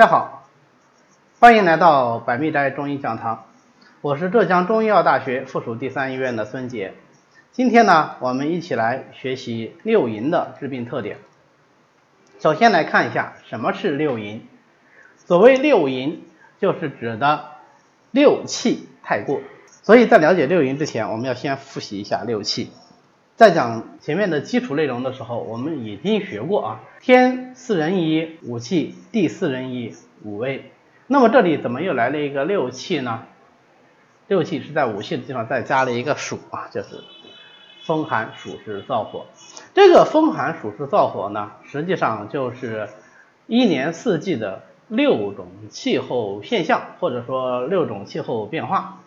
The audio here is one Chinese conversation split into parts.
大家好，欢迎来到百密斋中医讲堂，我是浙江中医药大学附属第三医院的孙杰。今天呢，我们一起来学习六淫的治病特点。首先来看一下什么是六淫。所谓六淫，就是指的六气太过。所以在了解六淫之前，我们要先复习一下六气。在讲前面的基础内容的时候，我们已经学过啊，天四人一五气，地四人一五味。那么这里怎么又来了一个六气呢？六气是在五气的地方再加了一个暑啊，就是风寒暑湿燥火。这个风寒暑湿燥火呢，实际上就是一年四季的六种气候现象，或者说六种气候变化。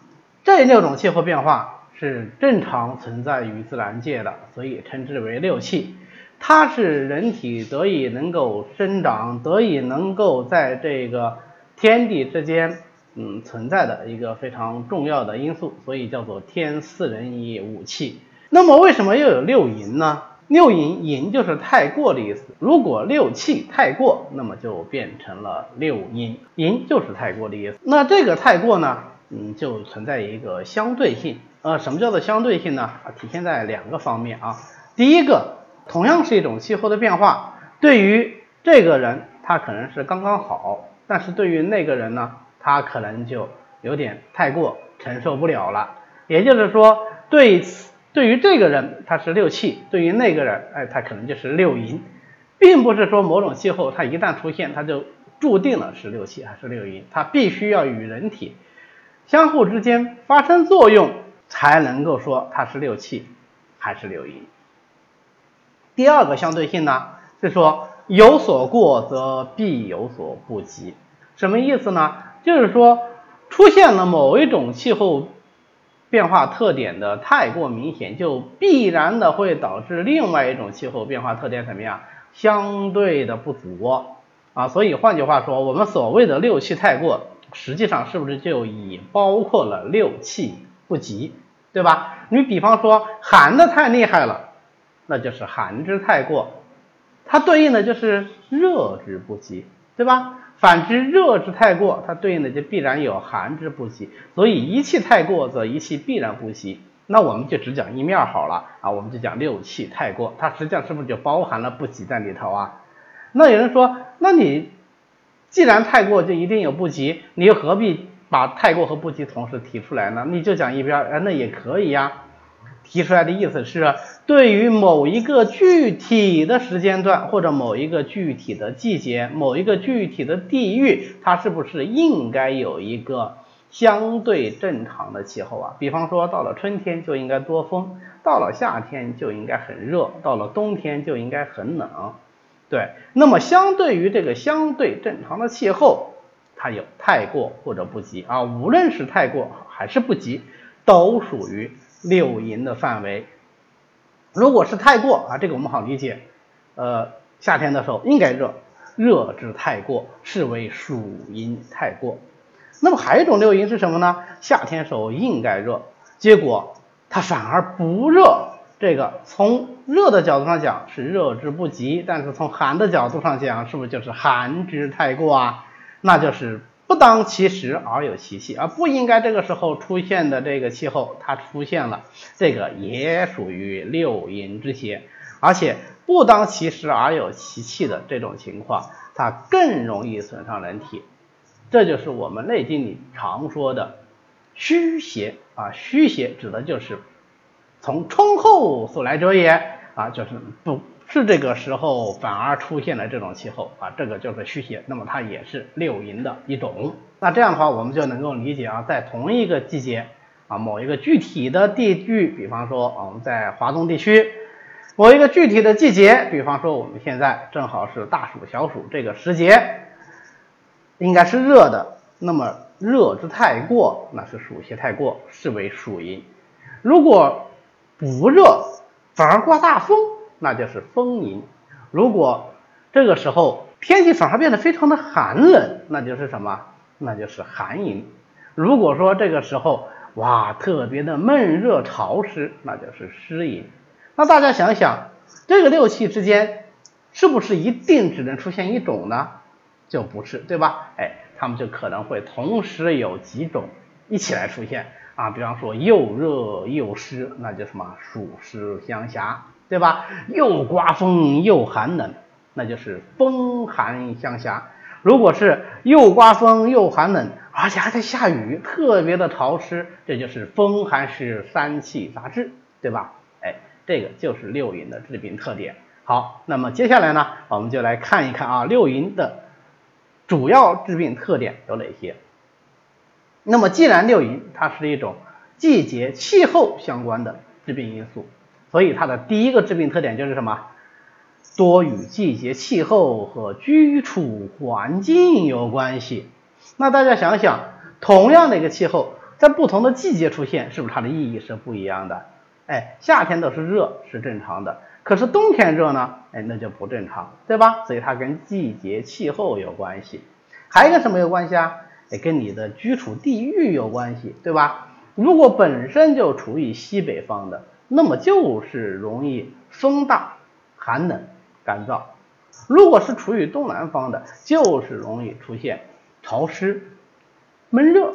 这六种气候变化。是正常存在于自然界的，所以称之为六气。它是人体得以能够生长，得以能够在这个天地之间，嗯，存在的一个非常重要的因素，所以叫做天四人以五气。那么为什么又有六淫呢？六淫，淫就是太过的意思。如果六气太过，那么就变成了六淫。淫就是太过的意思。那这个太过呢，嗯，就存在一个相对性。呃，什么叫做相对性呢？体现在两个方面啊。第一个，同样是一种气候的变化，对于这个人他可能是刚刚好，但是对于那个人呢，他可能就有点太过承受不了了。也就是说，对对于这个人他是六气，对于那个人，哎，他可能就是六淫，并不是说某种气候它一旦出现，它就注定了是六气还是六淫，它必须要与人体相互之间发生作用。才能够说它是六气还是六淫。第二个相对性呢，是说有所过则必有所不及。什么意思呢？就是说出现了某一种气候变化特点的太过明显，就必然的会导致另外一种气候变化特点怎么样？相对的不足啊。所以换句话说，我们所谓的六气太过，实际上是不是就已包括了六气不及？对吧？你比方说寒的太厉害了，那就是寒之太过，它对应的就是热之不及，对吧？反之热之太过，它对应的就必然有寒之不及。所以一气太过则一气必然不及。那我们就只讲一面好了啊，我们就讲六气太过，它实际上是不是就包含了不及在里头啊？那有人说，那你既然太过就一定有不及，你又何必？把太过和不及同时提出来呢，你就讲一边，哎，那也可以呀。提出来的意思是，对于某一个具体的时间段，或者某一个具体的季节，某一个具体的地域，它是不是应该有一个相对正常的气候啊？比方说，到了春天就应该多风，到了夏天就应该很热，到了冬天就应该很冷。对，那么相对于这个相对正常的气候。它有太过或者不及啊，无论是太过还是不及，都属于六淫的范围。如果是太过啊，这个我们好理解，呃，夏天的时候应该热，热之太过视为暑阴太过。那么还有一种六淫是什么呢？夏天时候应该热，结果它反而不热，这个从热的角度上讲是热之不及，但是从寒的角度上讲，是不是就是寒之太过啊？那就是不当其时而有其气，而不应该这个时候出现的这个气候，它出现了，这个也属于六淫之邪，而且不当其时而有其气的这种情况，它更容易损伤人体，这就是我们《内经》里常说的虚邪啊，虚邪指的就是从冲后所来者也啊，就是不。是这个时候反而出现了这种气候啊，这个就是虚邪，那么它也是六淫的一种。那这样的话，我们就能够理解啊，在同一个季节啊，某一个具体的地域，比方说我们在华东地区，某一个具体的季节，比方说我们现在正好是大暑小暑这个时节，应该是热的，那么热之太过，那是暑邪太过，是为暑淫。如果不热，反而刮大风。那就是风淫。如果这个时候天气反而变得非常的寒冷，那就是什么？那就是寒淫。如果说这个时候哇特别的闷热潮湿，那就是湿淫。那大家想想，这个六气之间是不是一定只能出现一种呢？就不是，对吧？哎，他们就可能会同时有几种一起来出现啊，比方说又热又湿，那就什么暑湿相夹，对吧？又刮风又寒冷，那就是风寒相夹。如果是又刮风又寒冷，而且还在下雨，特别的潮湿，这就是风寒湿三气杂治，对吧？哎，这个就是六淫的致病特点。好，那么接下来呢，我们就来看一看啊，六淫的主要致病特点有哪些？那么既然六淫它是一种季节气候相关的致病因素，所以它的第一个致病特点就是什么？多与季节气候和居处环境有关系。那大家想想，同样的一个气候，在不同的季节出现，是不是它的意义是不一样的？哎，夏天都是热，是正常的。可是冬天热呢？哎，那就不正常，对吧？所以它跟季节气候有关系，还跟什么有关系啊？哎，跟你的居处地域有关系，对吧？如果本身就处于西北方的，那么就是容易风大、寒冷、干燥；如果是处于东南方的，就是容易出现潮湿、闷热。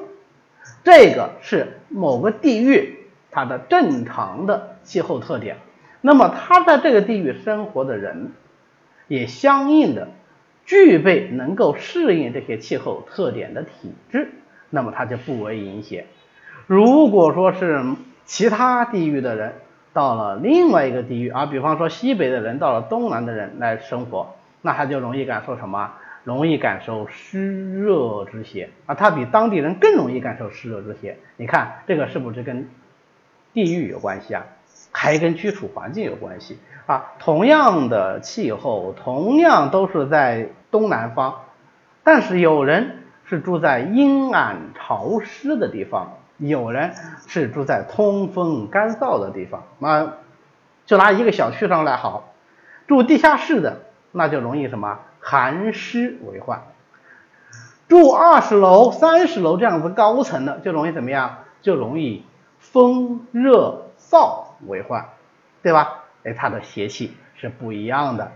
这个是某个地域它的正常的气候特点。那么他在这个地域生活的人，也相应的具备能够适应这些气候特点的体质，那么它就不为淫邪。如果说是其他地域的人到了另外一个地域啊，比方说西北的人到了东南的人来生活，那他就容易感受什么？容易感受湿热之邪啊，他比当地人更容易感受湿热之邪。你看这个是不是跟地域有关系啊？还跟居处环境有关系啊，同样的气候，同样都是在东南方，但是有人是住在阴暗潮湿的地方，有人是住在通风干燥的地方。那就拿一个小区上来好，住地下室的那就容易什么寒湿为患，住二十楼、三十楼这样子高层的就容易怎么样？就容易风热燥。为患，对吧？哎，它的邪气是不一样的，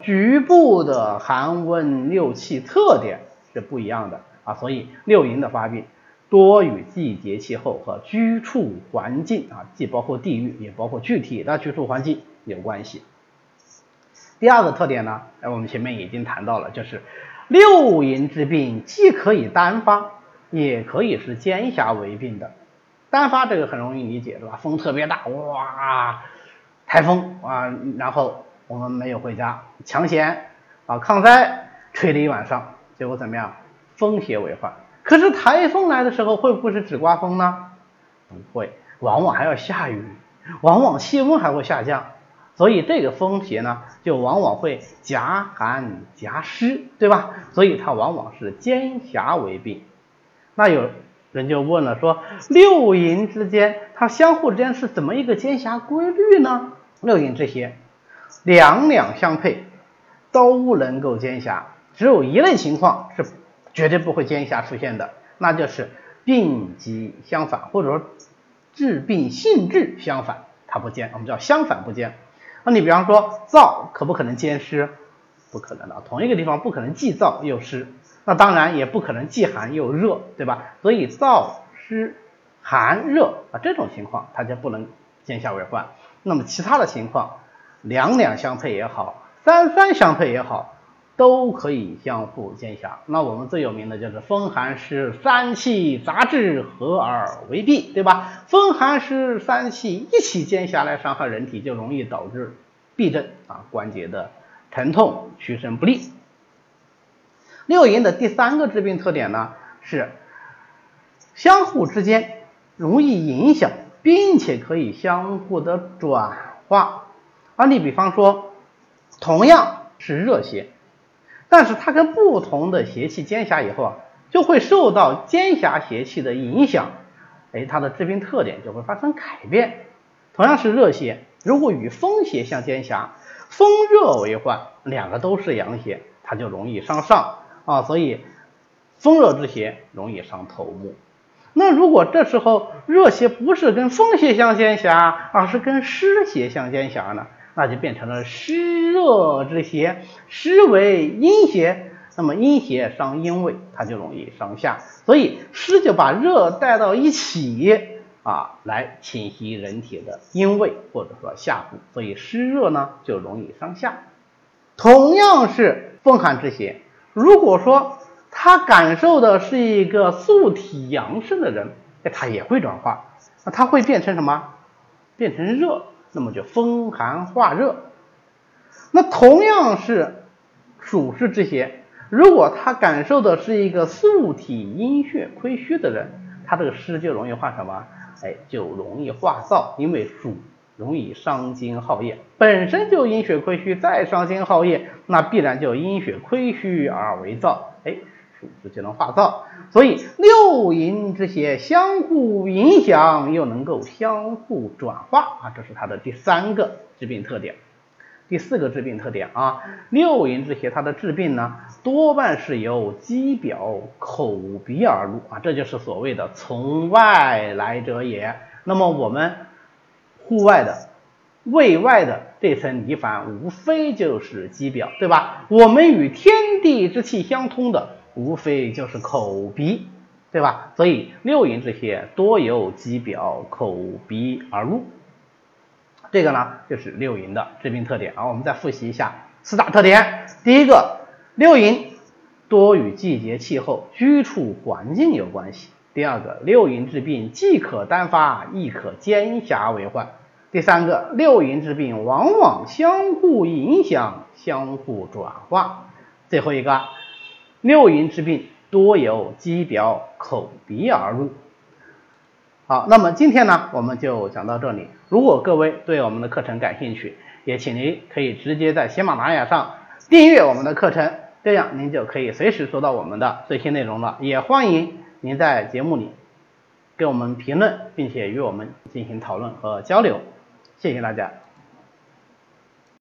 局部的寒温六气特点是不一样的啊，所以六淫的发病多与季节气候和居处环境啊，既包括地域，也包括具体的居住环境有关系。第二个特点呢，哎，我们前面已经谈到了，就是六淫之病既可以单发，也可以是兼瑕为病的。单发这个很容易理解，对吧？风特别大，哇，台风啊，然后我们没有回家，抢险啊，抗灾吹了一晚上，结果怎么样？风邪为患。可是台风来的时候会不会是只刮风呢？不会，往往还要下雨，往往气温还会下降，所以这个风邪呢，就往往会夹寒夹湿，对吧？所以它往往是兼瑕为病。那有。人就问了，说六淫之间，它相互之间是怎么一个兼瑕规律呢？六淫之邪，两两相配，都能够兼瑕，只有一类情况是绝对不会兼瑕出现的，那就是病机相反，或者说治病性质相反，它不兼，我们叫相反不兼。那你比方说燥，可不可能兼湿？不可能的，同一个地方不可能既燥又湿。那当然也不可能既寒又热，对吧？所以燥湿寒热啊这种情况它就不能兼瑕为患。那么其他的情况，两两相配也好，三三相配也好，都可以相互兼瑕。那我们最有名的就是风寒湿三气杂治合而为痹，对吧？风寒湿三气一起兼瑕来伤害人体，就容易导致痹症啊，关节的疼痛、屈伸不利。六淫的第三个致病特点呢，是相互之间容易影响，并且可以相互的转化。啊，你比方说，同样是热邪，但是它跟不同的邪气兼瑕以后啊，就会受到兼瑕邪气的影响，哎，它的致病特点就会发生改变。同样是热邪，如果与风邪相兼瑕，风热为患，两个都是阳邪，它就容易伤上。啊，所以风热之邪容易伤头目。那如果这时候热邪不是跟风邪相兼瑕，而是跟湿邪相兼瑕呢？那就变成了湿热之邪，湿为阴邪，那么阴邪伤阴胃，它就容易伤下。所以湿就把热带到一起啊，来侵袭人体的阴胃或者说下部，所以湿热呢就容易伤下。同样是风寒之邪，如果说他感受的是一个素体阳盛的人，他也会转化，那他会变成什么？变成热，那么就风寒化热。那同样是暑湿之邪，如果他感受的是一个素体阴血亏虚的人，他这个湿就容易化什么？哎，就容易化燥，因为暑容易伤津耗液，本身就阴血亏虚，再伤津耗液，那必然就阴血亏虚而为燥，哎，暑湿就能化燥。所以六淫之邪相互影响，又能够相互转化啊，这是它的第三个致病特点。第四个致病特点啊，六淫之邪它的治病呢，多半是由肌表、口鼻而入啊，这就是所谓的从外来者也。那么我们户外的、胃外的这层泥矾，无非就是肌表，对吧？我们与天地之气相通的，无非就是口鼻，对吧？所以六淫之邪多由肌表、口鼻而入。这个呢，就是六淫的致病特点啊。我们再复习一下四大特点。第一个，六淫多与季节、气候、居处环境有关系。第二个，六淫治病既可单发，亦可兼辖为患。第三个，六淫之病往往相互影响、相互转化。最后一个，六淫之病多由肌表、口鼻而入。好，那么今天呢，我们就讲到这里。如果各位对我们的课程感兴趣，也请您可以直接在喜马拉雅上订阅我们的课程，这样您就可以随时收到我们的最新内容了。也欢迎您在节目里给我们评论，并且与我们进行讨论和交流。谢谢大家。